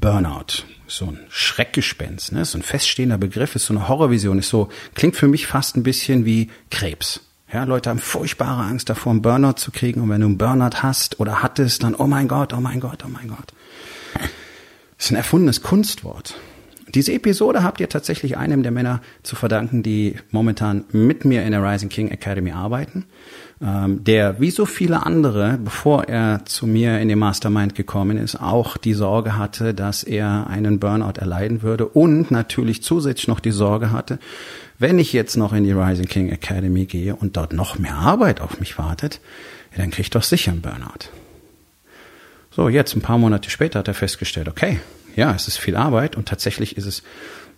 Burnout. So ein Schreckgespenst, ne? so ein feststehender Begriff, ist so eine Horrorvision, ist so, klingt für mich fast ein bisschen wie Krebs. Ja, Leute haben furchtbare Angst davor, einen Burnout zu kriegen. Und wenn du einen Burnout hast oder hattest, dann, oh mein Gott, oh mein Gott, oh mein Gott. Das ist ein erfundenes Kunstwort. Diese Episode habt ihr tatsächlich einem der Männer zu verdanken, die momentan mit mir in der Rising King Academy arbeiten der wie so viele andere, bevor er zu mir in den Mastermind gekommen ist, auch die Sorge hatte, dass er einen Burnout erleiden würde und natürlich zusätzlich noch die Sorge hatte, wenn ich jetzt noch in die Rising King Academy gehe und dort noch mehr Arbeit auf mich wartet, dann kriege ich doch sicher einen Burnout. So, jetzt ein paar Monate später hat er festgestellt, okay, ja, es ist viel Arbeit und tatsächlich ist es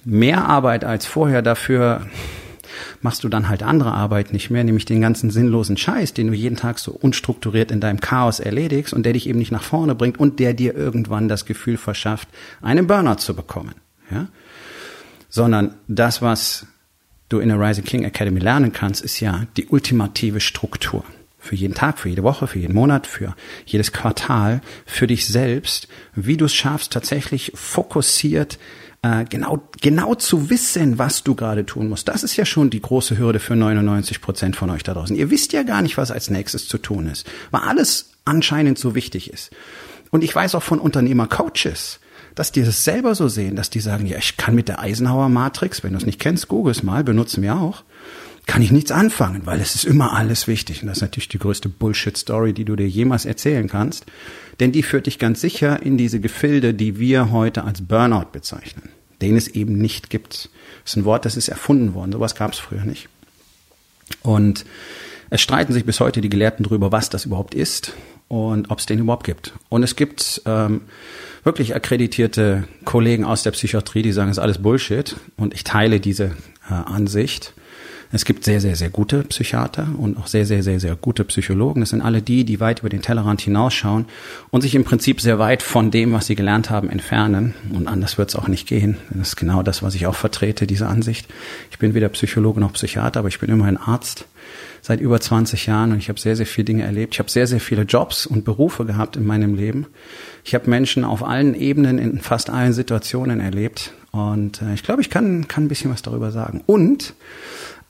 mehr Arbeit als vorher dafür machst du dann halt andere Arbeit nicht mehr, nämlich den ganzen sinnlosen Scheiß, den du jeden Tag so unstrukturiert in deinem Chaos erledigst und der dich eben nicht nach vorne bringt und der dir irgendwann das Gefühl verschafft, einen Burnout zu bekommen. Ja? Sondern das, was du in der Rising King Academy lernen kannst, ist ja die ultimative Struktur. Für jeden Tag, für jede Woche, für jeden Monat, für jedes Quartal, für dich selbst, wie du es schaffst, tatsächlich fokussiert äh, genau, genau zu wissen, was du gerade tun musst. Das ist ja schon die große Hürde für 99 Prozent von euch da draußen. Ihr wisst ja gar nicht, was als nächstes zu tun ist, weil alles anscheinend so wichtig ist. Und ich weiß auch von Unternehmer-Coaches, dass die das selber so sehen, dass die sagen, ja, ich kann mit der Eisenhower-Matrix, wenn du es nicht kennst, google es mal, benutzen wir auch, kann ich nichts anfangen, weil es ist immer alles wichtig. Und das ist natürlich die größte Bullshit-Story, die du dir jemals erzählen kannst. Denn die führt dich ganz sicher in diese Gefilde, die wir heute als Burnout bezeichnen. Den es eben nicht gibt. Das ist ein Wort, das ist erfunden worden. Sowas gab es früher nicht. Und es streiten sich bis heute die Gelehrten darüber, was das überhaupt ist und ob es den überhaupt gibt. Und es gibt ähm, wirklich akkreditierte Kollegen aus der Psychiatrie, die sagen, es ist alles Bullshit. Und ich teile diese äh, Ansicht. Es gibt sehr, sehr, sehr gute Psychiater und auch sehr, sehr, sehr, sehr gute Psychologen. Das sind alle die, die weit über den Tellerrand hinausschauen und sich im Prinzip sehr weit von dem, was sie gelernt haben, entfernen. Und anders wird es auch nicht gehen. Das ist genau das, was ich auch vertrete, diese Ansicht. Ich bin weder Psychologe noch Psychiater, aber ich bin immerhin Arzt seit über 20 Jahren und ich habe sehr, sehr viele Dinge erlebt. Ich habe sehr, sehr viele Jobs und Berufe gehabt in meinem Leben. Ich habe Menschen auf allen Ebenen in fast allen Situationen erlebt und äh, ich glaube, ich kann, kann ein bisschen was darüber sagen. Und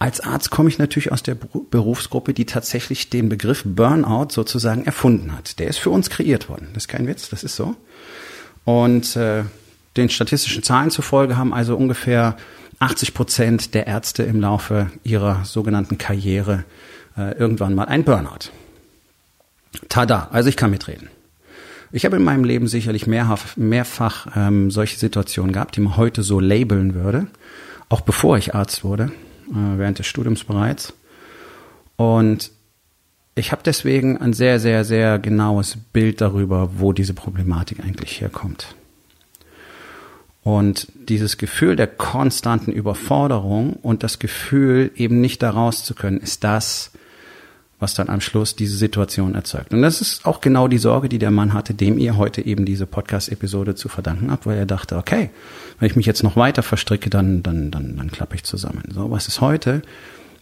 als Arzt komme ich natürlich aus der Berufsgruppe, die tatsächlich den Begriff Burnout sozusagen erfunden hat. Der ist für uns kreiert worden. Das ist kein Witz, das ist so. Und äh, den statistischen Zahlen zufolge haben also ungefähr 80 Prozent der Ärzte im Laufe ihrer sogenannten Karriere äh, irgendwann mal ein Burnout. Tada, also ich kann mitreden. Ich habe in meinem Leben sicherlich mehrfach, mehrfach ähm, solche Situationen gehabt, die man heute so labeln würde, auch bevor ich Arzt wurde während des Studiums bereits. Und ich habe deswegen ein sehr, sehr, sehr genaues Bild darüber, wo diese Problematik eigentlich herkommt. Und dieses Gefühl der konstanten Überforderung und das Gefühl, eben nicht da raus zu können, ist das, was dann am Schluss diese Situation erzeugt. Und das ist auch genau die Sorge, die der Mann hatte, dem ihr heute eben diese Podcast-Episode zu verdanken habt, weil er dachte, okay, wenn ich mich jetzt noch weiter verstricke, dann, dann, dann, dann klappe ich zusammen. So, was ist heute?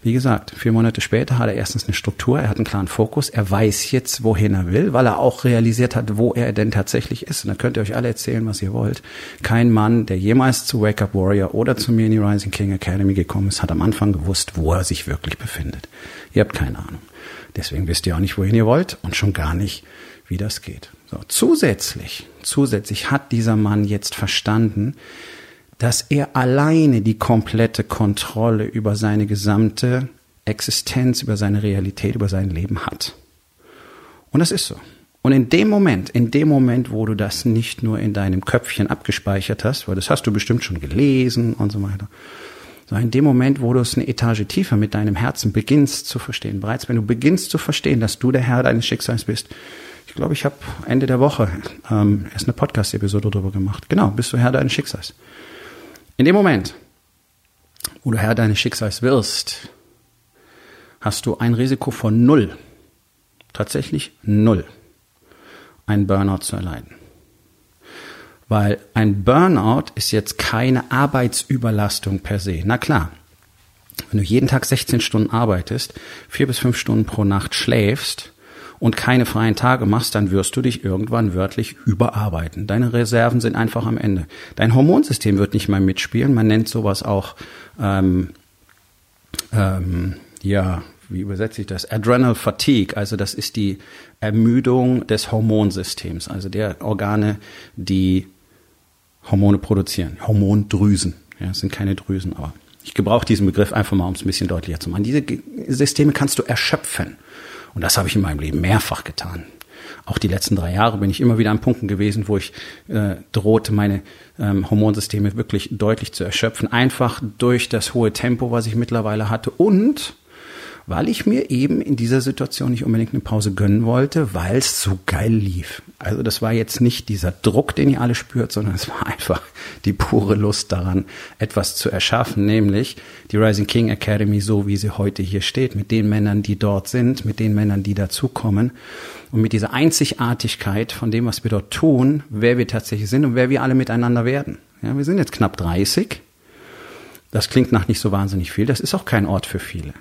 Wie gesagt, vier Monate später hat er erstens eine Struktur, er hat einen klaren Fokus, er weiß jetzt, wohin er will, weil er auch realisiert hat, wo er denn tatsächlich ist. Und da könnt ihr euch alle erzählen, was ihr wollt. Kein Mann, der jemals zu Wake Up Warrior oder zu mir in die Rising King Academy gekommen ist, hat am Anfang gewusst, wo er sich wirklich befindet. Ihr habt keine Ahnung. Deswegen wisst ihr auch nicht, wohin ihr wollt und schon gar nicht, wie das geht. So, zusätzlich, zusätzlich hat dieser Mann jetzt verstanden, dass er alleine die komplette Kontrolle über seine gesamte Existenz, über seine Realität, über sein Leben hat. Und das ist so. Und in dem Moment, in dem Moment, wo du das nicht nur in deinem Köpfchen abgespeichert hast, weil das hast du bestimmt schon gelesen und so weiter, sondern in dem Moment, wo du es eine Etage tiefer mit deinem Herzen beginnst zu verstehen, bereits wenn du beginnst zu verstehen, dass du der Herr deines Schicksals bist. Ich glaube, ich habe Ende der Woche ähm, erst eine Podcast-Episode darüber gemacht. Genau, bist du Herr deines Schicksals. In dem Moment, wo du Herr deines Schicksals wirst, hast du ein Risiko von null, tatsächlich null, einen Burnout zu erleiden. Weil ein Burnout ist jetzt keine Arbeitsüberlastung per se. Na klar, wenn du jeden Tag 16 Stunden arbeitest, vier bis fünf Stunden pro Nacht schläfst und keine freien Tage machst, dann wirst du dich irgendwann wörtlich überarbeiten. Deine Reserven sind einfach am Ende. Dein Hormonsystem wird nicht mehr mitspielen. Man nennt sowas auch, ähm, ähm, ja, wie übersetze ich das? Adrenal Fatigue, also das ist die Ermüdung des Hormonsystems, also der Organe, die Hormone produzieren. Hormondrüsen. Ja, es sind keine Drüsen, aber ich gebrauche diesen Begriff einfach mal, um es ein bisschen deutlicher zu machen. Diese Systeme kannst du erschöpfen. Und das habe ich in meinem Leben mehrfach getan. Auch die letzten drei Jahre bin ich immer wieder an Punkten gewesen, wo ich äh, drohte, meine ähm, Hormonsysteme wirklich deutlich zu erschöpfen. Einfach durch das hohe Tempo, was ich mittlerweile hatte und weil ich mir eben in dieser Situation nicht unbedingt eine Pause gönnen wollte, weil es so geil lief. Also das war jetzt nicht dieser Druck, den ihr alle spürt, sondern es war einfach die pure Lust daran, etwas zu erschaffen, nämlich die Rising King Academy so, wie sie heute hier steht, mit den Männern, die dort sind, mit den Männern, die dazukommen und mit dieser Einzigartigkeit von dem, was wir dort tun, wer wir tatsächlich sind und wer wir alle miteinander werden. Ja, wir sind jetzt knapp 30. Das klingt nach nicht so wahnsinnig viel. Das ist auch kein Ort für viele.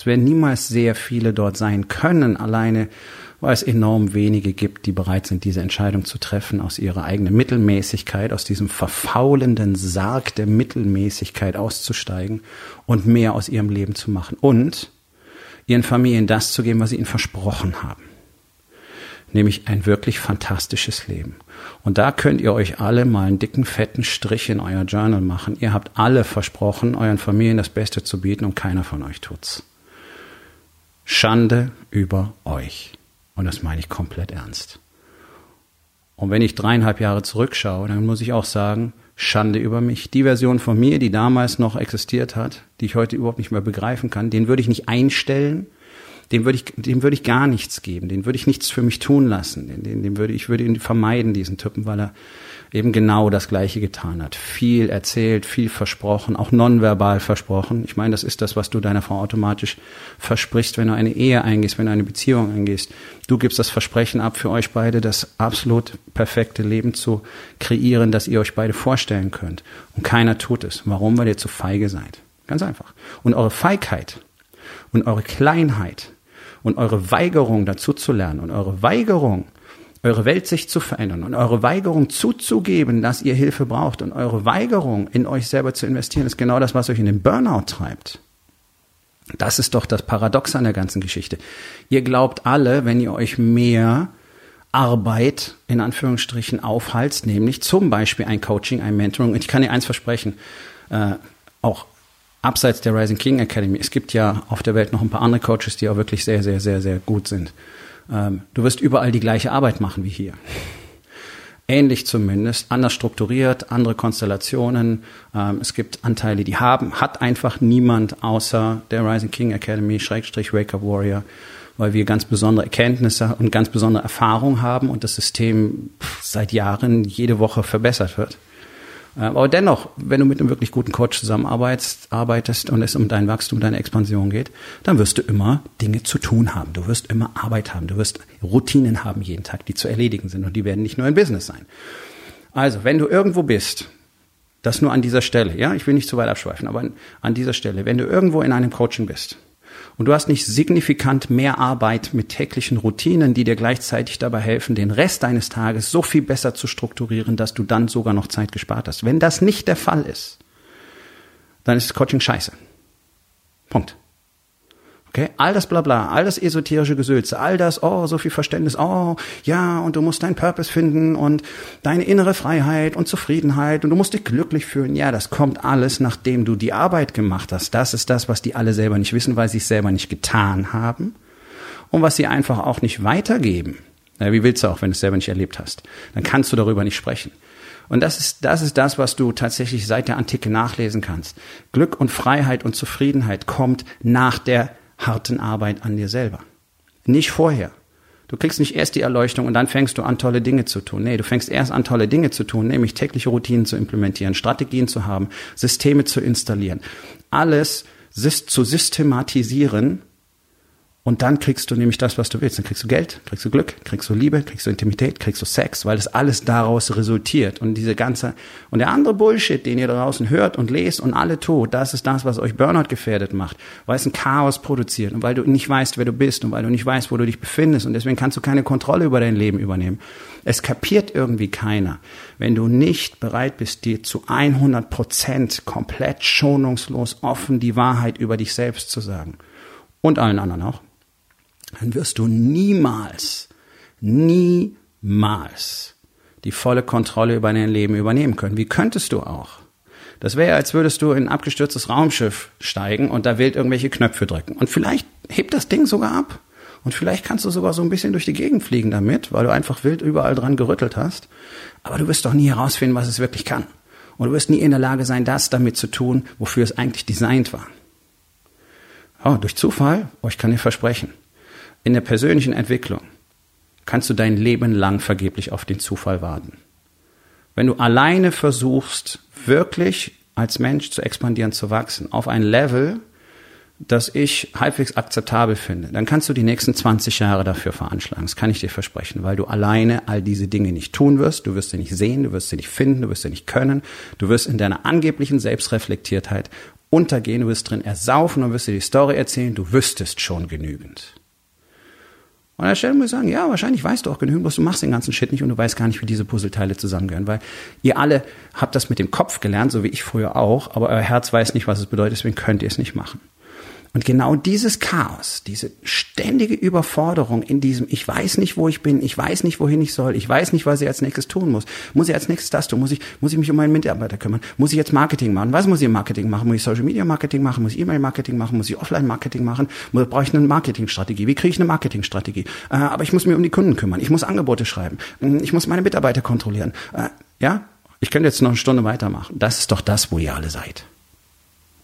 Es werden niemals sehr viele dort sein können, alleine weil es enorm wenige gibt, die bereit sind, diese Entscheidung zu treffen, aus ihrer eigenen Mittelmäßigkeit, aus diesem verfaulenden Sarg der Mittelmäßigkeit auszusteigen und mehr aus ihrem Leben zu machen und ihren Familien das zu geben, was sie ihnen versprochen haben. Nämlich ein wirklich fantastisches Leben. Und da könnt ihr euch alle mal einen dicken, fetten Strich in euer Journal machen. Ihr habt alle versprochen, euren Familien das Beste zu bieten und keiner von euch tut's. Schande über euch. Und das meine ich komplett ernst. Und wenn ich dreieinhalb Jahre zurückschaue, dann muss ich auch sagen, Schande über mich. Die Version von mir, die damals noch existiert hat, die ich heute überhaupt nicht mehr begreifen kann, den würde ich nicht einstellen, dem würde ich, dem würde ich gar nichts geben, den würde ich nichts für mich tun lassen, den, den, den würde ich würde ihn vermeiden, diesen Typen, weil er eben genau das Gleiche getan hat. Viel erzählt, viel versprochen, auch nonverbal versprochen. Ich meine, das ist das, was du deiner Frau automatisch versprichst, wenn du eine Ehe eingehst, wenn du eine Beziehung eingehst. Du gibst das Versprechen ab, für euch beide das absolut perfekte Leben zu kreieren, das ihr euch beide vorstellen könnt. Und keiner tut es. Warum? Weil ihr zu feige seid. Ganz einfach. Und eure Feigheit und eure Kleinheit und eure Weigerung dazu zu lernen und eure Weigerung, eure Weltsicht zu verändern und eure Weigerung zuzugeben, dass ihr Hilfe braucht und eure Weigerung in euch selber zu investieren, ist genau das, was euch in den Burnout treibt. Das ist doch das Paradox an der ganzen Geschichte. Ihr glaubt alle, wenn ihr euch mehr Arbeit in Anführungsstrichen aufhalst, nämlich zum Beispiel ein Coaching, ein Mentoring. Und ich kann dir eins versprechen, äh, auch abseits der Rising King Academy, es gibt ja auf der Welt noch ein paar andere Coaches, die auch wirklich sehr, sehr, sehr, sehr gut sind. Ähm, du wirst überall die gleiche Arbeit machen wie hier. Ähnlich zumindest, anders strukturiert, andere Konstellationen. Ähm, es gibt Anteile, die haben, hat einfach niemand außer der Rising King Academy, Schrägstrich Wake Up Warrior, weil wir ganz besondere Erkenntnisse und ganz besondere Erfahrung haben und das System seit Jahren jede Woche verbessert wird. Äh, aber dennoch, wenn du mit einem wirklich guten Coach zusammenarbeitest arbeitest und es um dein Wachstum, deine Expansion geht, dann wirst du immer Dinge zu tun haben. Du wirst immer Arbeit haben. Du wirst Routinen haben jeden Tag, die zu erledigen sind. Und die werden nicht nur im Business sein. Also, wenn du irgendwo bist, das nur an dieser Stelle, ja, ich will nicht zu weit abschweifen, aber an dieser Stelle, wenn du irgendwo in einem Coaching bist und du hast nicht signifikant mehr Arbeit mit täglichen Routinen, die dir gleichzeitig dabei helfen, den Rest deines Tages so viel besser zu strukturieren, dass du dann sogar noch Zeit gespart hast. Wenn das nicht der Fall ist, dann ist Coaching scheiße. Punkt. Okay, all das Blabla, all das esoterische Gesülze, all das, oh, so viel Verständnis, oh, ja, und du musst deinen Purpose finden und deine innere Freiheit und Zufriedenheit und du musst dich glücklich fühlen. Ja, das kommt alles, nachdem du die Arbeit gemacht hast. Das ist das, was die alle selber nicht wissen, weil sie es selber nicht getan haben und was sie einfach auch nicht weitergeben. Ja, wie willst du auch, wenn du es selber nicht erlebt hast? Dann kannst du darüber nicht sprechen. Und das ist, das ist das, was du tatsächlich seit der Antike nachlesen kannst. Glück und Freiheit und Zufriedenheit kommt nach der harten Arbeit an dir selber. Nicht vorher. Du kriegst nicht erst die Erleuchtung und dann fängst du an, tolle Dinge zu tun. Nee, du fängst erst an, tolle Dinge zu tun, nämlich tägliche Routinen zu implementieren, Strategien zu haben, Systeme zu installieren. Alles zu systematisieren und dann kriegst du nämlich das, was du willst. Dann kriegst du Geld, kriegst du Glück, kriegst du Liebe, kriegst du Intimität, kriegst du Sex, weil das alles daraus resultiert. Und diese ganze, und der andere Bullshit, den ihr draußen hört und lest und alle tut, das ist das, was euch Burnout gefährdet macht, weil es ein Chaos produziert und weil du nicht weißt, wer du bist und weil du nicht weißt, wo du dich befindest und deswegen kannst du keine Kontrolle über dein Leben übernehmen. Es kapiert irgendwie keiner, wenn du nicht bereit bist, dir zu 100 Prozent komplett schonungslos offen die Wahrheit über dich selbst zu sagen. Und allen anderen auch dann wirst du niemals, niemals die volle Kontrolle über dein Leben übernehmen können. Wie könntest du auch? Das wäre, als würdest du in ein abgestürztes Raumschiff steigen und da wild irgendwelche Knöpfe drücken. Und vielleicht hebt das Ding sogar ab. Und vielleicht kannst du sogar so ein bisschen durch die Gegend fliegen damit, weil du einfach wild überall dran gerüttelt hast. Aber du wirst doch nie herausfinden, was es wirklich kann. Und du wirst nie in der Lage sein, das damit zu tun, wofür es eigentlich designt war. Oh, durch Zufall? Oh, ich kann dir versprechen. In der persönlichen Entwicklung kannst du dein Leben lang vergeblich auf den Zufall warten. Wenn du alleine versuchst, wirklich als Mensch zu expandieren, zu wachsen, auf ein Level, das ich halbwegs akzeptabel finde, dann kannst du die nächsten 20 Jahre dafür veranschlagen. Das kann ich dir versprechen, weil du alleine all diese Dinge nicht tun wirst. Du wirst sie nicht sehen, du wirst sie nicht finden, du wirst sie nicht können. Du wirst in deiner angeblichen Selbstreflektiertheit untergehen, du wirst drin ersaufen und wirst dir die Story erzählen, du wüsstest schon genügend. Und an der Stelle muss ich sagen, ja, wahrscheinlich weißt du auch genügend, was du machst den ganzen Shit nicht und du weißt gar nicht, wie diese Puzzleteile zusammengehören, weil ihr alle habt das mit dem Kopf gelernt, so wie ich früher auch, aber euer Herz weiß nicht, was es bedeutet, deswegen könnt ihr es nicht machen. Und genau dieses Chaos, diese ständige Überforderung in diesem, ich weiß nicht, wo ich bin, ich weiß nicht, wohin ich soll, ich weiß nicht, was ich als nächstes tun muss. Muss ich als nächstes das tun? Muss ich, muss ich mich um meinen Mitarbeiter kümmern? Muss ich jetzt Marketing machen? Was muss ich im Marketing machen? Muss ich Social Media Marketing machen? Muss ich E-Mail Marketing machen? Muss ich Offline Marketing machen? Brauche ich eine Marketingstrategie? Wie kriege ich eine Marketingstrategie? Äh, aber ich muss mich um die Kunden kümmern. Ich muss Angebote schreiben. Hm, ich muss meine Mitarbeiter kontrollieren. Äh, ja? Ich könnte jetzt noch eine Stunde weitermachen. Das ist doch das, wo ihr alle seid.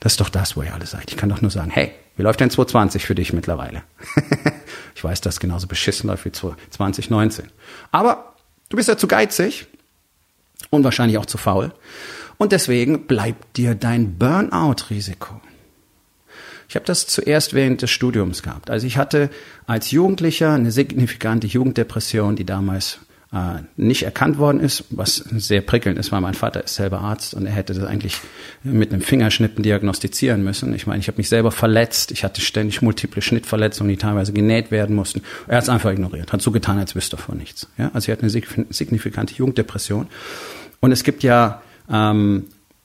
Das ist doch das, wo ihr alle seid. Ich kann doch nur sagen, hey, wie läuft denn 2020 für dich mittlerweile? ich weiß, dass genauso beschissen läuft wie 2019. Aber du bist ja zu geizig und wahrscheinlich auch zu faul. Und deswegen bleibt dir dein Burnout-Risiko. Ich habe das zuerst während des Studiums gehabt. Also ich hatte als Jugendlicher eine signifikante Jugenddepression, die damals nicht erkannt worden ist, was sehr prickelnd ist, weil mein Vater ist selber Arzt und er hätte das eigentlich mit einem Fingerschnippen diagnostizieren müssen. Ich meine, ich habe mich selber verletzt, ich hatte ständig multiple Schnittverletzungen, die teilweise genäht werden mussten. Er hat es einfach ignoriert, hat so getan, als wüsste er von nichts. Ja? Also er hat eine signifikante Jugenddepression. Und es gibt ja ähm,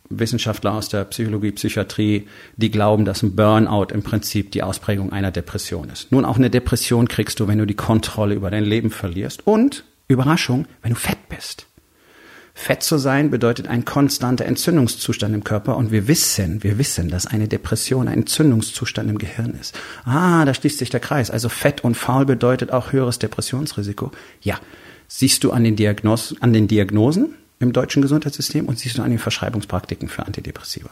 Wissenschaftler aus der Psychologie, Psychiatrie, die glauben, dass ein Burnout im Prinzip die Ausprägung einer Depression ist. Nun, auch eine Depression kriegst du, wenn du die Kontrolle über dein Leben verlierst und Überraschung, wenn du fett bist. Fett zu sein bedeutet ein konstanter Entzündungszustand im Körper und wir wissen, wir wissen, dass eine Depression ein Entzündungszustand im Gehirn ist. Ah, da schließt sich der Kreis. Also fett und faul bedeutet auch höheres Depressionsrisiko. Ja, siehst du an den, Diagnos an den Diagnosen im deutschen Gesundheitssystem und siehst du an den Verschreibungspraktiken für Antidepressiva.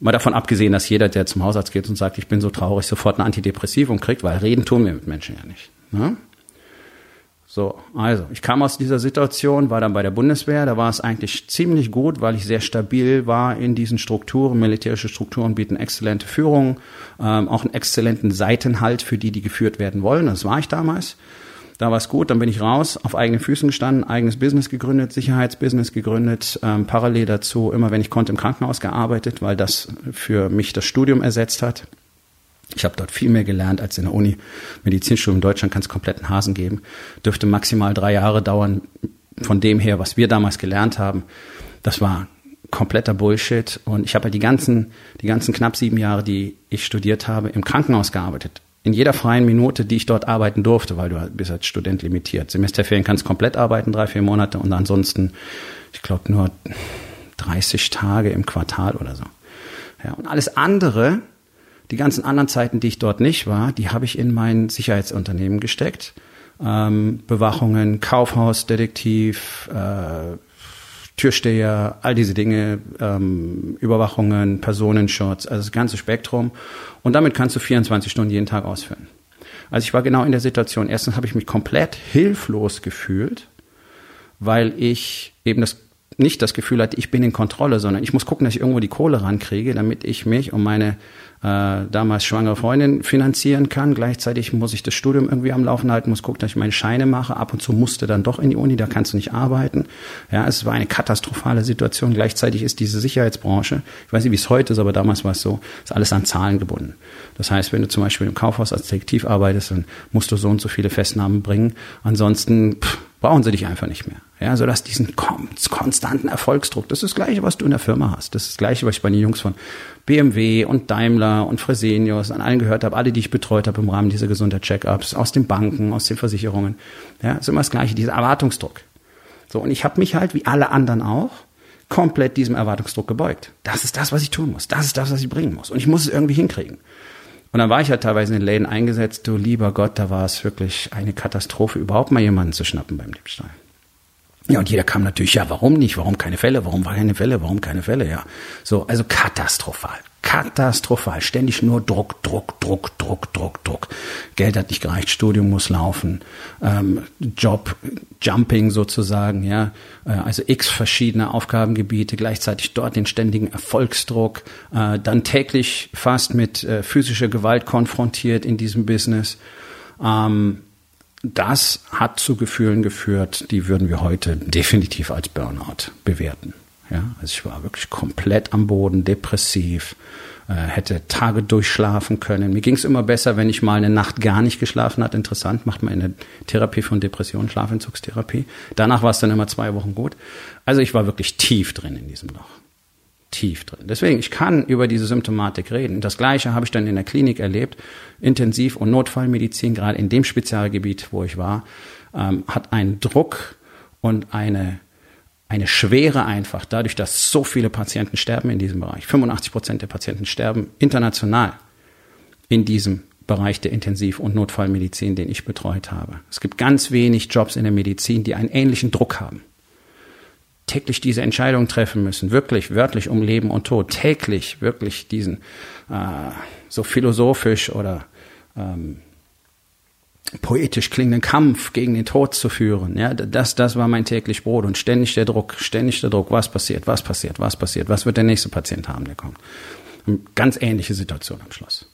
Mal davon abgesehen, dass jeder, der zum Hausarzt geht und sagt, ich bin so traurig, sofort ein Antidepressivum kriegt, weil reden tun wir mit Menschen ja nicht. Ne? So, also ich kam aus dieser Situation, war dann bei der Bundeswehr, da war es eigentlich ziemlich gut, weil ich sehr stabil war in diesen Strukturen. Militärische Strukturen bieten exzellente Führung, ähm, auch einen exzellenten Seitenhalt für die, die geführt werden wollen. Das war ich damals. Da war es gut, dann bin ich raus, auf eigenen Füßen gestanden, eigenes Business gegründet, Sicherheitsbusiness gegründet, ähm, parallel dazu immer, wenn ich konnte, im Krankenhaus gearbeitet, weil das für mich das Studium ersetzt hat. Ich habe dort viel mehr gelernt als in der Uni. Medizinstudium in Deutschland kann es kompletten Hasen geben. Dürfte maximal drei Jahre dauern. Von dem her, was wir damals gelernt haben, das war kompletter Bullshit. Und ich habe halt die ganzen, die ganzen knapp sieben Jahre, die ich studiert habe, im Krankenhaus gearbeitet. In jeder freien Minute, die ich dort arbeiten durfte, weil du bist als Student limitiert. Semesterferien kannst komplett arbeiten, drei, vier Monate und ansonsten, ich glaube, nur 30 Tage im Quartal oder so. Ja, und alles andere die ganzen anderen Zeiten, die ich dort nicht war, die habe ich in mein Sicherheitsunternehmen gesteckt. Ähm, Bewachungen, Kaufhaus, Detektiv, äh, Türsteher, all diese Dinge, ähm, Überwachungen, Personenschutz, also das ganze Spektrum. Und damit kannst du 24 Stunden jeden Tag ausführen. Also ich war genau in der Situation. Erstens habe ich mich komplett hilflos gefühlt, weil ich eben das nicht das Gefühl hatte, ich bin in Kontrolle, sondern ich muss gucken, dass ich irgendwo die Kohle rankriege, damit ich mich um meine äh, damals schwangere Freundin finanzieren kann. Gleichzeitig muss ich das Studium irgendwie am Laufen halten, muss gucken, dass ich meine Scheine mache. Ab und zu musste dann doch in die Uni, da kannst du nicht arbeiten. Ja, es war eine katastrophale Situation. Gleichzeitig ist diese Sicherheitsbranche, ich weiß nicht, wie es heute ist, aber damals war es so, ist alles an Zahlen gebunden. Das heißt, wenn du zum Beispiel im Kaufhaus als Detektiv arbeitest, dann musst du so und so viele Festnahmen bringen. Ansonsten pff, brauchen sie dich einfach nicht mehr. Ja, so dass diesen konstanten Erfolgsdruck, das ist das Gleiche, was du in der Firma hast. Das ist das Gleiche, was ich bei den Jungs von BMW und Daimler und Fresenius an allen gehört habe, alle, die ich betreut habe im Rahmen dieser Gesundheit-Check-ups, aus den Banken, aus den Versicherungen. Ja, ist immer das Gleiche, dieser Erwartungsdruck. So, und ich habe mich halt, wie alle anderen auch, komplett diesem Erwartungsdruck gebeugt. Das ist das, was ich tun muss. Das ist das, was ich bringen muss. Und ich muss es irgendwie hinkriegen. Und dann war ich ja teilweise in den Läden eingesetzt. Du lieber Gott, da war es wirklich eine Katastrophe, überhaupt mal jemanden zu schnappen beim Diebstahl. Ja, und jeder kam natürlich, ja, warum nicht? Warum keine Fälle? Warum keine Fälle? Warum keine Fälle? Ja. So, also katastrophal. Katastrophal. Ständig nur Druck, Druck, Druck, Druck, Druck, Druck. Geld hat nicht gereicht, Studium muss laufen, ähm, Job, Jumping sozusagen, ja. Äh, also x verschiedene Aufgabengebiete, gleichzeitig dort den ständigen Erfolgsdruck, äh, dann täglich fast mit äh, physischer Gewalt konfrontiert in diesem Business. Ähm, das hat zu Gefühlen geführt, die würden wir heute definitiv als Burnout bewerten. Ja, also ich war wirklich komplett am Boden, depressiv, äh, hätte Tage durchschlafen können. Mir ging es immer besser, wenn ich mal eine Nacht gar nicht geschlafen hat. Interessant, macht man in der Therapie von Depressionen, Schlafentzugstherapie. Danach war es dann immer zwei Wochen gut. Also ich war wirklich tief drin in diesem Loch tief drin. Deswegen, ich kann über diese Symptomatik reden. Das Gleiche habe ich dann in der Klinik erlebt. Intensiv- und Notfallmedizin, gerade in dem Spezialgebiet, wo ich war, ähm, hat einen Druck und eine, eine Schwere einfach, dadurch, dass so viele Patienten sterben in diesem Bereich. 85 Prozent der Patienten sterben international in diesem Bereich der Intensiv- und Notfallmedizin, den ich betreut habe. Es gibt ganz wenig Jobs in der Medizin, die einen ähnlichen Druck haben täglich diese Entscheidung treffen müssen, wirklich wörtlich um Leben und Tod, täglich wirklich diesen äh, so philosophisch oder ähm, poetisch klingenden Kampf gegen den Tod zu führen. Ja, das, das war mein täglich Brot und ständig der Druck, ständig der Druck, was passiert, was passiert, was passiert, was wird der nächste Patient haben, der kommt. Ganz ähnliche Situation am Schluss.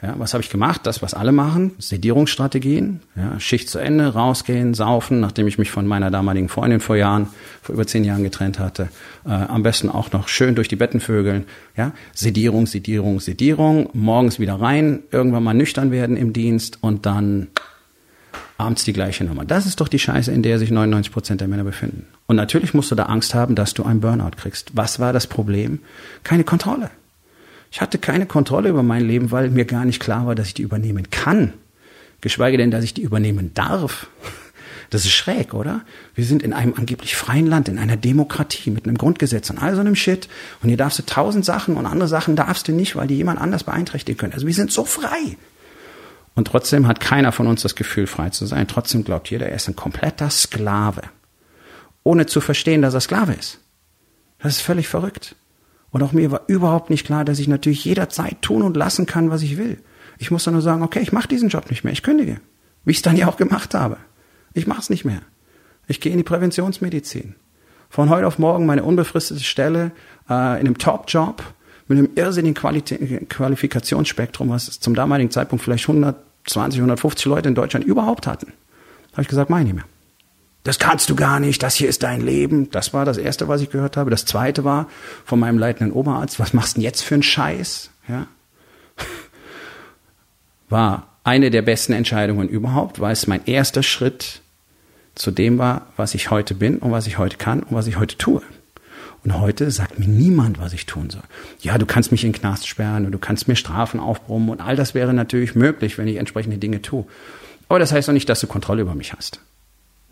Ja, was habe ich gemacht? Das, was alle machen, Sedierungsstrategien. Ja, Schicht zu Ende, rausgehen, saufen, nachdem ich mich von meiner damaligen Freundin vor Jahren, vor über zehn Jahren getrennt hatte. Äh, am besten auch noch schön durch die Betten vögeln. Ja, Sedierung, Sedierung, Sedierung. Morgens wieder rein, irgendwann mal nüchtern werden im Dienst und dann abends die gleiche Nummer. Das ist doch die Scheiße, in der sich 99 Prozent der Männer befinden. Und natürlich musst du da Angst haben, dass du einen Burnout kriegst. Was war das Problem? Keine Kontrolle. Ich hatte keine Kontrolle über mein Leben, weil mir gar nicht klar war, dass ich die übernehmen kann. Geschweige denn, dass ich die übernehmen darf. Das ist schräg, oder? Wir sind in einem angeblich freien Land, in einer Demokratie mit einem Grundgesetz und all so einem Shit. Und hier darfst du tausend Sachen und andere Sachen darfst du nicht, weil die jemand anders beeinträchtigen können. Also wir sind so frei. Und trotzdem hat keiner von uns das Gefühl, frei zu sein. Trotzdem glaubt jeder, er ist ein kompletter Sklave. Ohne zu verstehen, dass er Sklave ist. Das ist völlig verrückt. Und auch mir war überhaupt nicht klar, dass ich natürlich jederzeit tun und lassen kann, was ich will. Ich muss dann nur sagen, okay, ich mache diesen Job nicht mehr, ich kündige. Wie ich es dann ja auch gemacht habe. Ich mache es nicht mehr. Ich gehe in die Präventionsmedizin. Von heute auf morgen meine unbefristete Stelle äh, in einem Top-Job mit einem irrsinnigen Quali Qualifikationsspektrum, was zum damaligen Zeitpunkt vielleicht 120, 150 Leute in Deutschland überhaupt hatten. Habe ich gesagt, meine ich nicht mehr das kannst du gar nicht, das hier ist dein Leben. Das war das Erste, was ich gehört habe. Das Zweite war von meinem leitenden Oberarzt, was machst du denn jetzt für einen Scheiß? Ja. War eine der besten Entscheidungen überhaupt, weil es mein erster Schritt zu dem war, was ich heute bin und was ich heute kann und was ich heute tue. Und heute sagt mir niemand, was ich tun soll. Ja, du kannst mich in den Knast sperren und du kannst mir Strafen aufbrummen und all das wäre natürlich möglich, wenn ich entsprechende Dinge tue. Aber das heißt doch nicht, dass du Kontrolle über mich hast.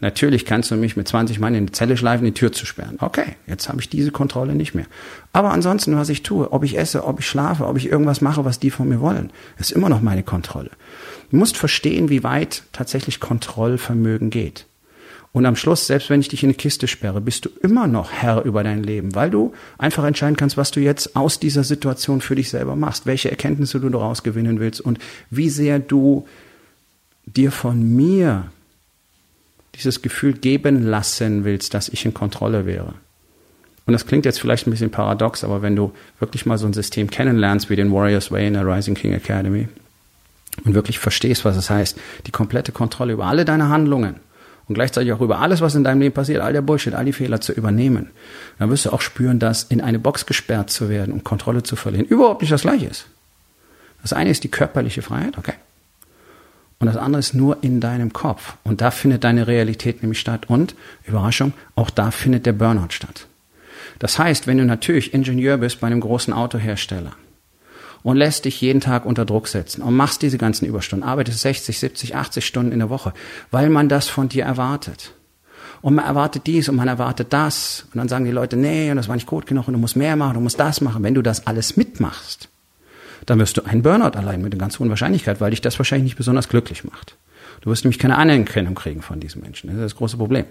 Natürlich kannst du mich mit 20 Mann in die Zelle schleifen, die Tür zu sperren. Okay, jetzt habe ich diese Kontrolle nicht mehr. Aber ansonsten, was ich tue, ob ich esse, ob ich schlafe, ob ich irgendwas mache, was die von mir wollen, ist immer noch meine Kontrolle. Du musst verstehen, wie weit tatsächlich Kontrollvermögen geht. Und am Schluss, selbst wenn ich dich in eine Kiste sperre, bist du immer noch Herr über dein Leben, weil du einfach entscheiden kannst, was du jetzt aus dieser Situation für dich selber machst, welche Erkenntnisse du daraus gewinnen willst und wie sehr du dir von mir dieses Gefühl geben lassen willst, dass ich in Kontrolle wäre. Und das klingt jetzt vielleicht ein bisschen paradox, aber wenn du wirklich mal so ein System kennenlernst wie den Warriors Way in der Rising King Academy und wirklich verstehst, was es heißt, die komplette Kontrolle über alle deine Handlungen und gleichzeitig auch über alles, was in deinem Leben passiert, all der Bullshit, all die Fehler zu übernehmen, dann wirst du auch spüren, dass in eine Box gesperrt zu werden und Kontrolle zu verlieren überhaupt nicht das gleiche ist. Das eine ist die körperliche Freiheit, okay? Und das andere ist nur in deinem Kopf. Und da findet deine Realität nämlich statt. Und, Überraschung, auch da findet der Burnout statt. Das heißt, wenn du natürlich Ingenieur bist bei einem großen Autohersteller und lässt dich jeden Tag unter Druck setzen und machst diese ganzen Überstunden, arbeitest 60, 70, 80 Stunden in der Woche, weil man das von dir erwartet. Und man erwartet dies und man erwartet das. Und dann sagen die Leute, nee, und das war nicht gut genug und du musst mehr machen, du musst das machen. Wenn du das alles mitmachst, dann wirst du einen Burnout allein mit einer ganz hohen Wahrscheinlichkeit, weil dich das wahrscheinlich nicht besonders glücklich macht. Du wirst nämlich keine Anerkennung kriegen von diesen Menschen. Das ist das große Problem.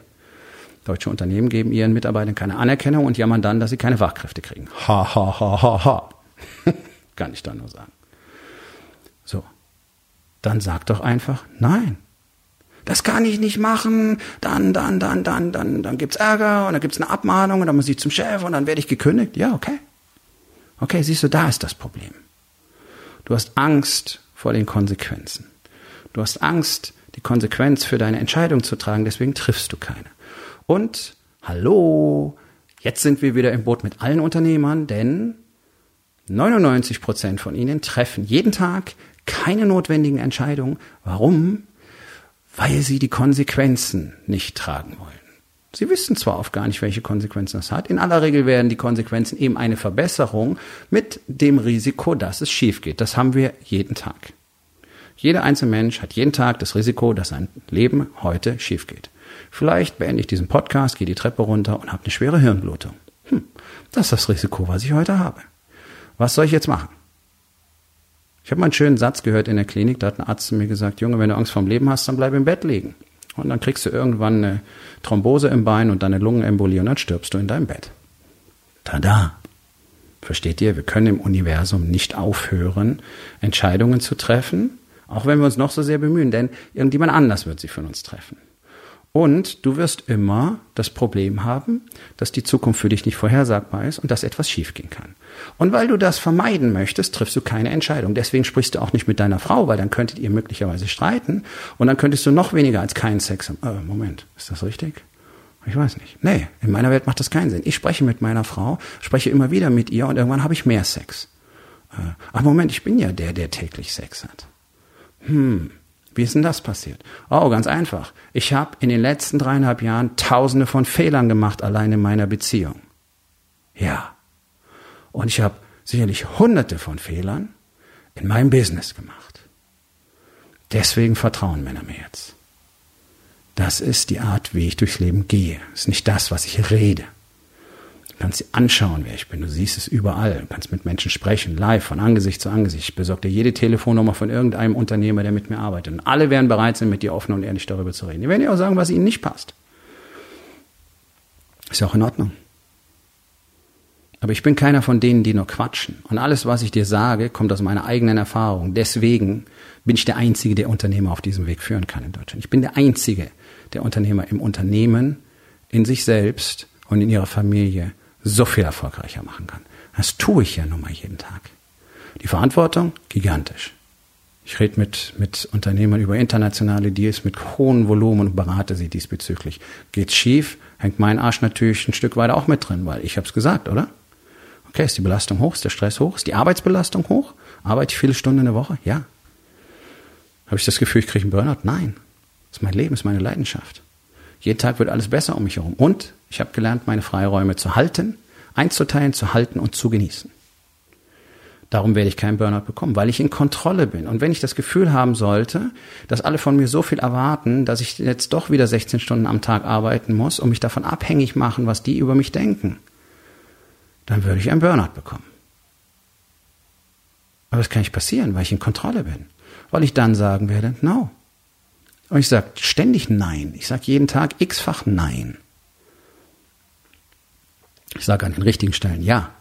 Deutsche Unternehmen geben ihren Mitarbeitern keine Anerkennung und jammern dann, dass sie keine Fachkräfte kriegen. Ha, ha, ha, ha, ha. Kann ich da nur sagen. So. Dann sag doch einfach nein. Das kann ich nicht machen. Dann, dann, dann, dann, dann, dann gibt's Ärger und dann gibt's eine Abmahnung und dann muss ich zum Chef und dann werde ich gekündigt. Ja, okay. Okay, siehst du, da ist das Problem. Du hast Angst vor den Konsequenzen. Du hast Angst, die Konsequenz für deine Entscheidung zu tragen, deswegen triffst du keine. Und hallo, jetzt sind wir wieder im Boot mit allen Unternehmern, denn 99 Prozent von ihnen treffen jeden Tag keine notwendigen Entscheidungen. Warum? Weil sie die Konsequenzen nicht tragen wollen. Sie wissen zwar oft gar nicht, welche Konsequenzen das hat. In aller Regel werden die Konsequenzen eben eine Verbesserung mit dem Risiko, dass es schief geht. Das haben wir jeden Tag. Jeder einzelne Mensch hat jeden Tag das Risiko, dass sein Leben heute schief geht. Vielleicht beende ich diesen Podcast, gehe die Treppe runter und habe eine schwere Hirnblutung. Hm, das ist das Risiko, was ich heute habe. Was soll ich jetzt machen? Ich habe mal einen schönen Satz gehört in der Klinik, da hat ein Arzt zu mir gesagt, Junge, wenn du Angst vorm Leben hast, dann bleib im Bett liegen. Und dann kriegst du irgendwann eine Thrombose im Bein und dann eine Lungenembolie und dann stirbst du in deinem Bett. Tada! Versteht ihr? Wir können im Universum nicht aufhören, Entscheidungen zu treffen, auch wenn wir uns noch so sehr bemühen, denn irgendjemand anders wird sie von uns treffen. Und du wirst immer das Problem haben, dass die Zukunft für dich nicht vorhersagbar ist und dass etwas schiefgehen kann. Und weil du das vermeiden möchtest, triffst du keine Entscheidung. Deswegen sprichst du auch nicht mit deiner Frau, weil dann könntet ihr möglicherweise streiten und dann könntest du noch weniger als keinen Sex haben. Äh, Moment, ist das richtig? Ich weiß nicht. Nee, in meiner Welt macht das keinen Sinn. Ich spreche mit meiner Frau, spreche immer wieder mit ihr und irgendwann habe ich mehr Sex. Äh, ach Moment, ich bin ja der, der täglich Sex hat. Hm, wie ist denn das passiert? Oh, ganz einfach. Ich habe in den letzten dreieinhalb Jahren tausende von Fehlern gemacht, allein in meiner Beziehung. Ja. Und ich habe sicherlich hunderte von Fehlern in meinem Business gemacht. Deswegen vertrauen Männer mir jetzt. Das ist die Art, wie ich durchs Leben gehe. Das ist nicht das, was ich rede. Du kannst dir anschauen, wer ich bin. Du siehst es überall. Du kannst mit Menschen sprechen, live, von Angesicht zu Angesicht. Ich besorge dir jede Telefonnummer von irgendeinem Unternehmer, der mit mir arbeitet. Und alle werden bereit sein, mit dir offen und ehrlich darüber zu reden. Die werden dir auch sagen, was ihnen nicht passt. Ist ja auch in Ordnung. Aber ich bin keiner von denen, die nur quatschen. Und alles, was ich dir sage, kommt aus meiner eigenen Erfahrung. Deswegen bin ich der Einzige, der Unternehmer auf diesem Weg führen kann in Deutschland. Ich bin der Einzige, der Unternehmer im Unternehmen, in sich selbst und in ihrer Familie so viel erfolgreicher machen kann. Das tue ich ja nun mal jeden Tag. Die Verantwortung, gigantisch. Ich rede mit, mit Unternehmern über internationale Deals mit hohen Volumen und berate sie diesbezüglich. Geht's schief, hängt mein Arsch natürlich ein Stück weiter auch mit drin, weil ich habe es gesagt, oder? Okay, ist die Belastung hoch, ist der Stress hoch, ist die Arbeitsbelastung hoch? Arbeite ich viele Stunden in der Woche? Ja. Habe ich das Gefühl, ich kriege einen Burnout? Nein. Das ist mein Leben, ist meine Leidenschaft. Jeden Tag wird alles besser um mich herum. Und ich habe gelernt, meine Freiräume zu halten, einzuteilen, zu halten und zu genießen. Darum werde ich keinen Burnout bekommen, weil ich in Kontrolle bin. Und wenn ich das Gefühl haben sollte, dass alle von mir so viel erwarten, dass ich jetzt doch wieder 16 Stunden am Tag arbeiten muss und mich davon abhängig machen, was die über mich denken, dann würde ich einen Burnout bekommen. Aber das kann nicht passieren, weil ich in Kontrolle bin. Weil ich dann sagen werde, no, Und ich sage ständig Nein. Ich sage jeden Tag x-fach Nein. Ich sage an den richtigen Stellen Ja.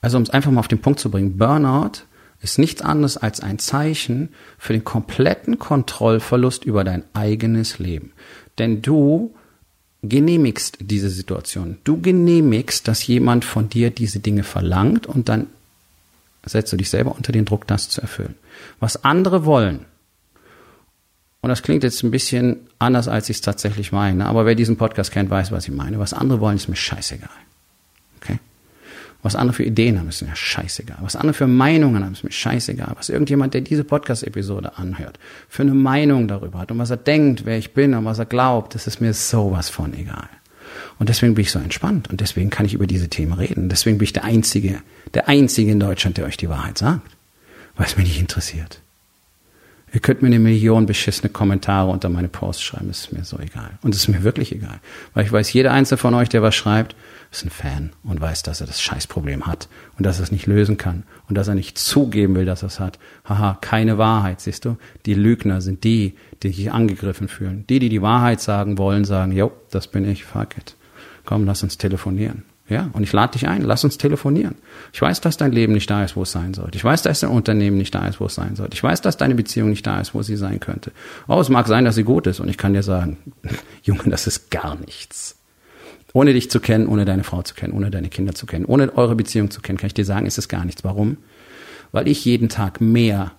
Also um es einfach mal auf den Punkt zu bringen, Burnout ist nichts anderes als ein Zeichen für den kompletten Kontrollverlust über dein eigenes Leben. Denn du genehmigst diese Situation. Du genehmigst, dass jemand von dir diese Dinge verlangt und dann setzt du dich selber unter den Druck, das zu erfüllen. Was andere wollen, und das klingt jetzt ein bisschen anders, als ich es tatsächlich meine, aber wer diesen Podcast kennt, weiß, was ich meine. Was andere wollen, ist mir scheißegal. Okay? Was andere für Ideen haben, ist mir scheißegal. Was andere für Meinungen haben, ist mir scheißegal. Was irgendjemand, der diese Podcast-Episode anhört, für eine Meinung darüber hat und was er denkt, wer ich bin und was er glaubt, das ist mir sowas von egal. Und deswegen bin ich so entspannt und deswegen kann ich über diese Themen reden. Deswegen bin ich der Einzige, der Einzige in Deutschland, der euch die Wahrheit sagt, weil es mich nicht interessiert. Ihr könnt mir eine Million beschissene Kommentare unter meine Posts schreiben, ist mir so egal. Und es ist mir wirklich egal. Weil ich weiß, jeder einzelne von euch, der was schreibt, ist ein Fan und weiß, dass er das Scheißproblem hat und dass er es nicht lösen kann und dass er nicht zugeben will, dass er es hat. Haha, keine Wahrheit, siehst du? Die Lügner sind die, die sich angegriffen fühlen. Die, die die Wahrheit sagen wollen, sagen, jo, das bin ich, fuck it. Komm, lass uns telefonieren. Ja, und ich lade dich ein, lass uns telefonieren. Ich weiß, dass dein Leben nicht da ist, wo es sein sollte. Ich weiß, dass dein Unternehmen nicht da ist, wo es sein sollte. Ich weiß, dass deine Beziehung nicht da ist, wo sie sein könnte. Oh, es mag sein, dass sie gut ist. Und ich kann dir sagen, Junge, das ist gar nichts. Ohne dich zu kennen, ohne deine Frau zu kennen, ohne deine Kinder zu kennen, ohne eure Beziehung zu kennen, kann ich dir sagen, ist es gar nichts. Warum? Weil ich jeden Tag mehr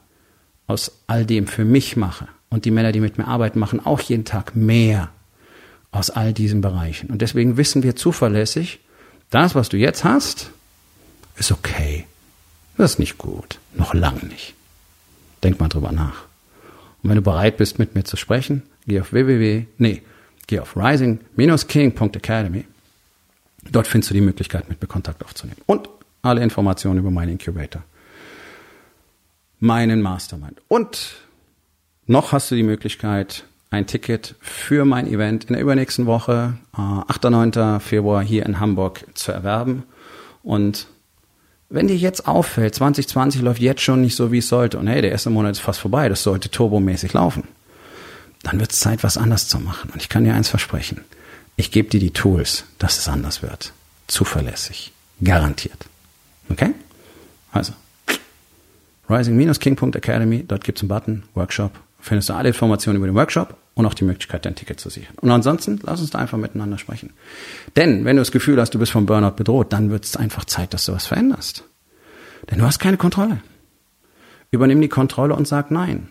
aus all dem für mich mache. Und die Männer, die mit mir arbeiten, machen auch jeden Tag mehr aus all diesen Bereichen. Und deswegen wissen wir zuverlässig, das, was du jetzt hast, ist okay. Das ist nicht gut. Noch lang nicht. Denk mal drüber nach. Und wenn du bereit bist, mit mir zu sprechen, geh auf www, nee, geh auf rising-king.academy. Dort findest du die Möglichkeit, mit mir Kontakt aufzunehmen. Und alle Informationen über meinen Incubator. Meinen Mastermind. Und noch hast du die Möglichkeit, ein Ticket für mein Event in der übernächsten Woche, äh, 8. 9. Februar hier in Hamburg zu erwerben. Und wenn dir jetzt auffällt, 2020 läuft jetzt schon nicht so, wie es sollte, und hey, der erste Monat ist fast vorbei, das sollte turbomäßig laufen, dann wird es Zeit, was anders zu machen. Und ich kann dir eins versprechen. Ich gebe dir die Tools, dass es anders wird. Zuverlässig. Garantiert. Okay? Also, rising-king.academy, dort gibt's einen Button, Workshop, findest du alle Informationen über den Workshop und auch die Möglichkeit, dein Ticket zu sichern. Und ansonsten, lass uns da einfach miteinander sprechen. Denn wenn du das Gefühl hast, du bist vom Burnout bedroht, dann wird es einfach Zeit, dass du was veränderst. Denn du hast keine Kontrolle. Übernimm die Kontrolle und sag nein.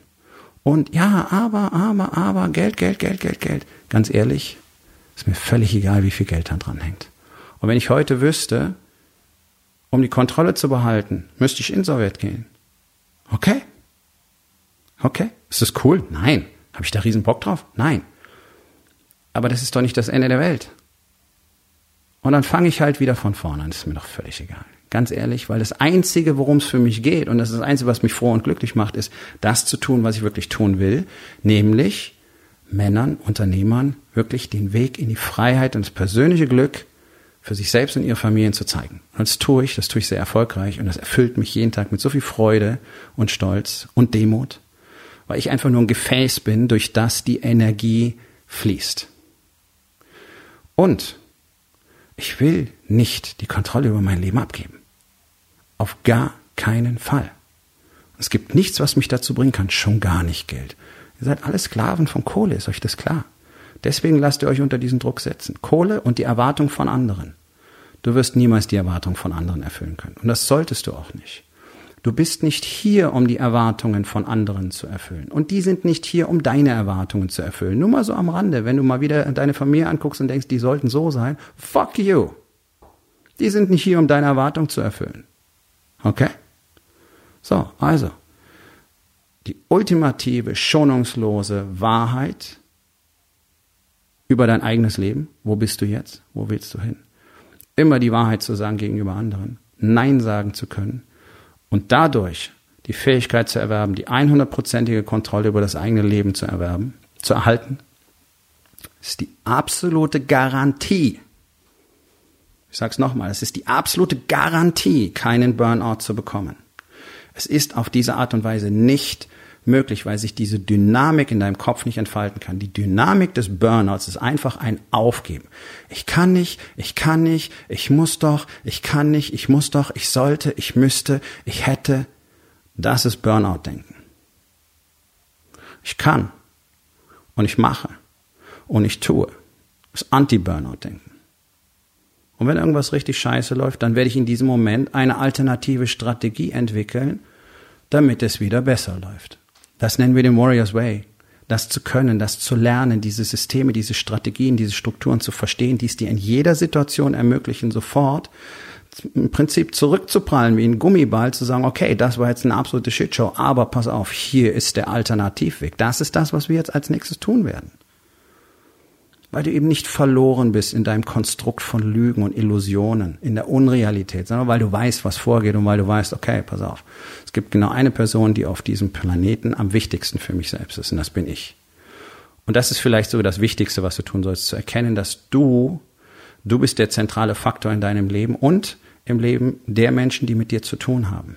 Und ja, aber, aber, aber, Geld, Geld, Geld, Geld, Geld. Ganz ehrlich, ist mir völlig egal, wie viel Geld da dran hängt. Und wenn ich heute wüsste, um die Kontrolle zu behalten, müsste ich insolvent gehen. Okay? Okay? Ist das cool? Nein. Habe ich da riesen Bock drauf? Nein. Aber das ist doch nicht das Ende der Welt. Und dann fange ich halt wieder von vorne an. Das ist mir doch völlig egal. Ganz ehrlich, weil das Einzige, worum es für mich geht, und das ist das Einzige, was mich froh und glücklich macht, ist, das zu tun, was ich wirklich tun will, nämlich Männern, Unternehmern wirklich den Weg in die Freiheit und das persönliche Glück für sich selbst und ihre Familien zu zeigen. Und das tue ich, das tue ich sehr erfolgreich und das erfüllt mich jeden Tag mit so viel Freude und Stolz und Demut weil ich einfach nur ein Gefäß bin, durch das die Energie fließt. Und ich will nicht die Kontrolle über mein Leben abgeben. Auf gar keinen Fall. Es gibt nichts, was mich dazu bringen kann, schon gar nicht Geld. Ihr seid alle Sklaven von Kohle, ist euch das klar? Deswegen lasst ihr euch unter diesen Druck setzen. Kohle und die Erwartung von anderen. Du wirst niemals die Erwartung von anderen erfüllen können. Und das solltest du auch nicht. Du bist nicht hier, um die Erwartungen von anderen zu erfüllen. Und die sind nicht hier, um deine Erwartungen zu erfüllen. Nur mal so am Rande, wenn du mal wieder deine Familie anguckst und denkst, die sollten so sein, fuck you. Die sind nicht hier, um deine Erwartungen zu erfüllen. Okay? So, also. Die ultimative, schonungslose Wahrheit über dein eigenes Leben. Wo bist du jetzt? Wo willst du hin? Immer die Wahrheit zu sagen gegenüber anderen. Nein sagen zu können und dadurch die Fähigkeit zu erwerben, die 100%ige Kontrolle über das eigene Leben zu erwerben, zu erhalten, ist die absolute Garantie. Ich sage es nochmal, es ist die absolute Garantie, keinen Burnout zu bekommen. Es ist auf diese Art und Weise nicht möglich, weil sich diese Dynamik in deinem Kopf nicht entfalten kann. Die Dynamik des Burnouts ist einfach ein Aufgeben. Ich kann nicht, ich kann nicht, ich muss doch, ich kann nicht, ich muss doch, ich sollte, ich müsste, ich hätte. Das ist Burnout-Denken. Ich kann und ich mache und ich tue. Das ist Anti-Burnout-Denken. Und wenn irgendwas richtig scheiße läuft, dann werde ich in diesem Moment eine alternative Strategie entwickeln, damit es wieder besser läuft. Das nennen wir den Warrior's Way. Das zu können, das zu lernen, diese Systeme, diese Strategien, diese Strukturen zu verstehen, die es dir in jeder Situation ermöglichen, sofort im Prinzip zurückzuprallen wie ein Gummiball, zu sagen, okay, das war jetzt eine absolute Shitshow, aber pass auf, hier ist der Alternativweg. Das ist das, was wir jetzt als nächstes tun werden weil du eben nicht verloren bist in deinem Konstrukt von Lügen und Illusionen, in der Unrealität, sondern weil du weißt, was vorgeht und weil du weißt, okay, pass auf, es gibt genau eine Person, die auf diesem Planeten am wichtigsten für mich selbst ist, und das bin ich. Und das ist vielleicht so das Wichtigste, was du tun sollst, zu erkennen, dass du, du bist der zentrale Faktor in deinem Leben und im Leben der Menschen, die mit dir zu tun haben.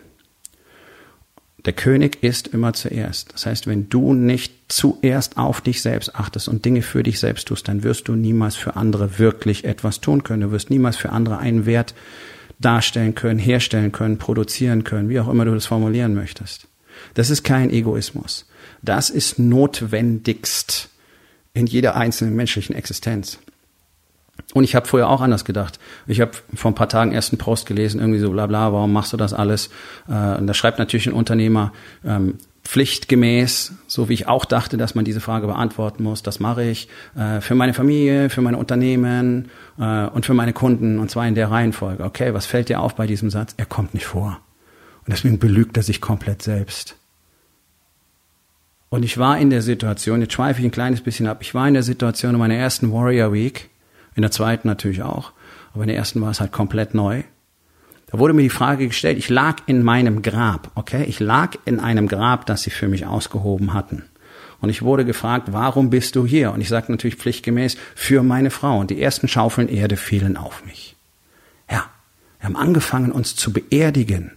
Der König ist immer zuerst. Das heißt, wenn du nicht zuerst auf dich selbst achtest und Dinge für dich selbst tust, dann wirst du niemals für andere wirklich etwas tun können. Du wirst niemals für andere einen Wert darstellen können, herstellen können, produzieren können, wie auch immer du das formulieren möchtest. Das ist kein Egoismus. Das ist notwendigst in jeder einzelnen menschlichen Existenz. Und ich habe vorher auch anders gedacht. Ich habe vor ein paar Tagen erst einen Post gelesen, irgendwie so bla bla, warum machst du das alles? Äh, und da schreibt natürlich ein Unternehmer, ähm, pflichtgemäß, so wie ich auch dachte, dass man diese Frage beantworten muss. Das mache ich äh, für meine Familie, für meine Unternehmen äh, und für meine Kunden und zwar in der Reihenfolge. Okay, was fällt dir auf bei diesem Satz? Er kommt nicht vor. Und deswegen belügt er sich komplett selbst. Und ich war in der Situation, jetzt schweife ich ein kleines bisschen ab, ich war in der Situation in meiner ersten Warrior Week, in der zweiten natürlich auch. Aber in der ersten war es halt komplett neu. Da wurde mir die Frage gestellt, ich lag in meinem Grab, okay? Ich lag in einem Grab, das sie für mich ausgehoben hatten. Und ich wurde gefragt, warum bist du hier? Und ich sagte natürlich pflichtgemäß, für meine Frau. Und die ersten Schaufeln Erde fielen auf mich. Ja, wir haben angefangen, uns zu beerdigen,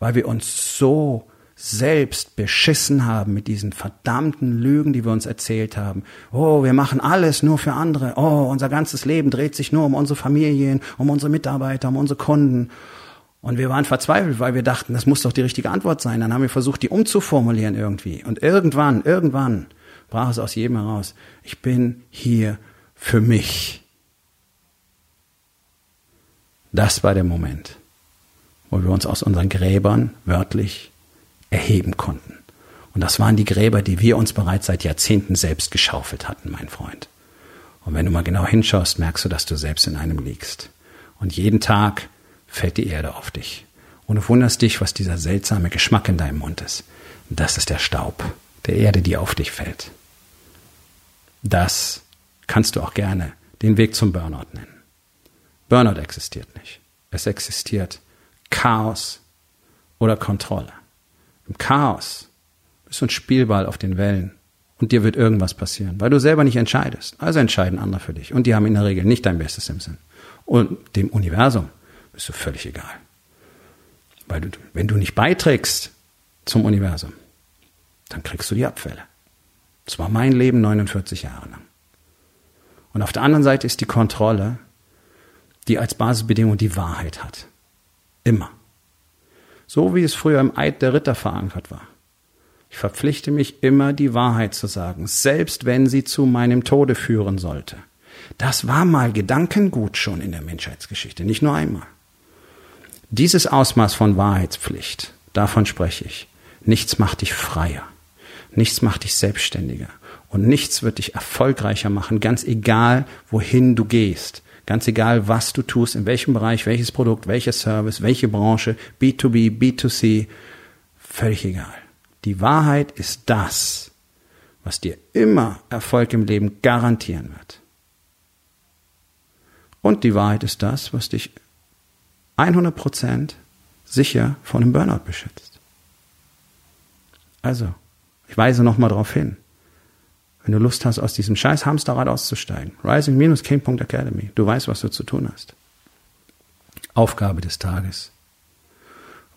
weil wir uns so selbst beschissen haben mit diesen verdammten Lügen, die wir uns erzählt haben. Oh, wir machen alles nur für andere. Oh, unser ganzes Leben dreht sich nur um unsere Familien, um unsere Mitarbeiter, um unsere Kunden. Und wir waren verzweifelt, weil wir dachten, das muss doch die richtige Antwort sein. Dann haben wir versucht, die umzuformulieren irgendwie. Und irgendwann, irgendwann brach es aus jedem heraus. Ich bin hier für mich. Das war der Moment, wo wir uns aus unseren Gräbern wörtlich erheben konnten. Und das waren die Gräber, die wir uns bereits seit Jahrzehnten selbst geschaufelt hatten, mein Freund. Und wenn du mal genau hinschaust, merkst du, dass du selbst in einem liegst. Und jeden Tag fällt die Erde auf dich. Und du wunderst dich, was dieser seltsame Geschmack in deinem Mund ist. Das ist der Staub der Erde, die auf dich fällt. Das kannst du auch gerne den Weg zum Burnout nennen. Burnout existiert nicht. Es existiert Chaos oder Kontrolle. Im Chaos bist du ein Spielball auf den Wellen und dir wird irgendwas passieren, weil du selber nicht entscheidest. Also entscheiden andere für dich und die haben in der Regel nicht dein Bestes im Sinn. Und dem Universum bist du völlig egal. Weil du, wenn du nicht beiträgst zum Universum, dann kriegst du die Abfälle. Das war mein Leben 49 Jahre lang. Und auf der anderen Seite ist die Kontrolle, die als Basisbedingung die Wahrheit hat. Immer. So wie es früher im Eid der Ritter verankert war. Ich verpflichte mich immer, die Wahrheit zu sagen, selbst wenn sie zu meinem Tode führen sollte. Das war mal Gedankengut schon in der Menschheitsgeschichte, nicht nur einmal. Dieses Ausmaß von Wahrheitspflicht, davon spreche ich. Nichts macht dich freier. Nichts macht dich selbstständiger. Und nichts wird dich erfolgreicher machen, ganz egal, wohin du gehst. Ganz egal, was du tust, in welchem Bereich, welches Produkt, welcher Service, welche Branche, B2B, B2C, völlig egal. Die Wahrheit ist das, was dir immer Erfolg im Leben garantieren wird. Und die Wahrheit ist das, was dich 100% sicher vor einem Burnout beschützt. Also, ich weise nochmal darauf hin. Wenn du Lust hast, aus diesem scheiß Hamsterrad auszusteigen, rising-king.academy, du weißt, was du zu tun hast. Aufgabe des Tages.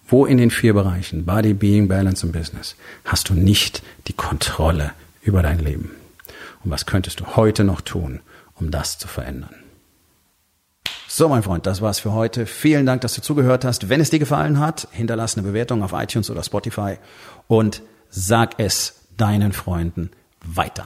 Wo in den vier Bereichen Body, Being, Balance und Business hast du nicht die Kontrolle über dein Leben? Und was könntest du heute noch tun, um das zu verändern? So, mein Freund, das war's für heute. Vielen Dank, dass du zugehört hast. Wenn es dir gefallen hat, hinterlass eine Bewertung auf iTunes oder Spotify und sag es deinen Freunden weiter.